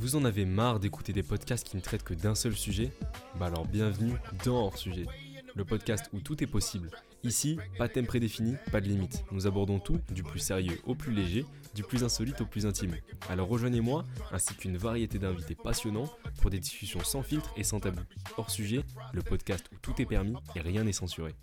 Vous en avez marre d'écouter des podcasts qui ne traitent que d'un seul sujet Bah alors bienvenue dans Hors Sujet, le podcast où tout est possible. Ici, pas de thème prédéfini, pas de limite. Nous abordons tout, du plus sérieux au plus léger, du plus insolite au plus intime. Alors rejoignez-moi, ainsi qu'une variété d'invités passionnants, pour des discussions sans filtre et sans tabou. Hors sujet, le podcast où tout est permis et rien n'est censuré.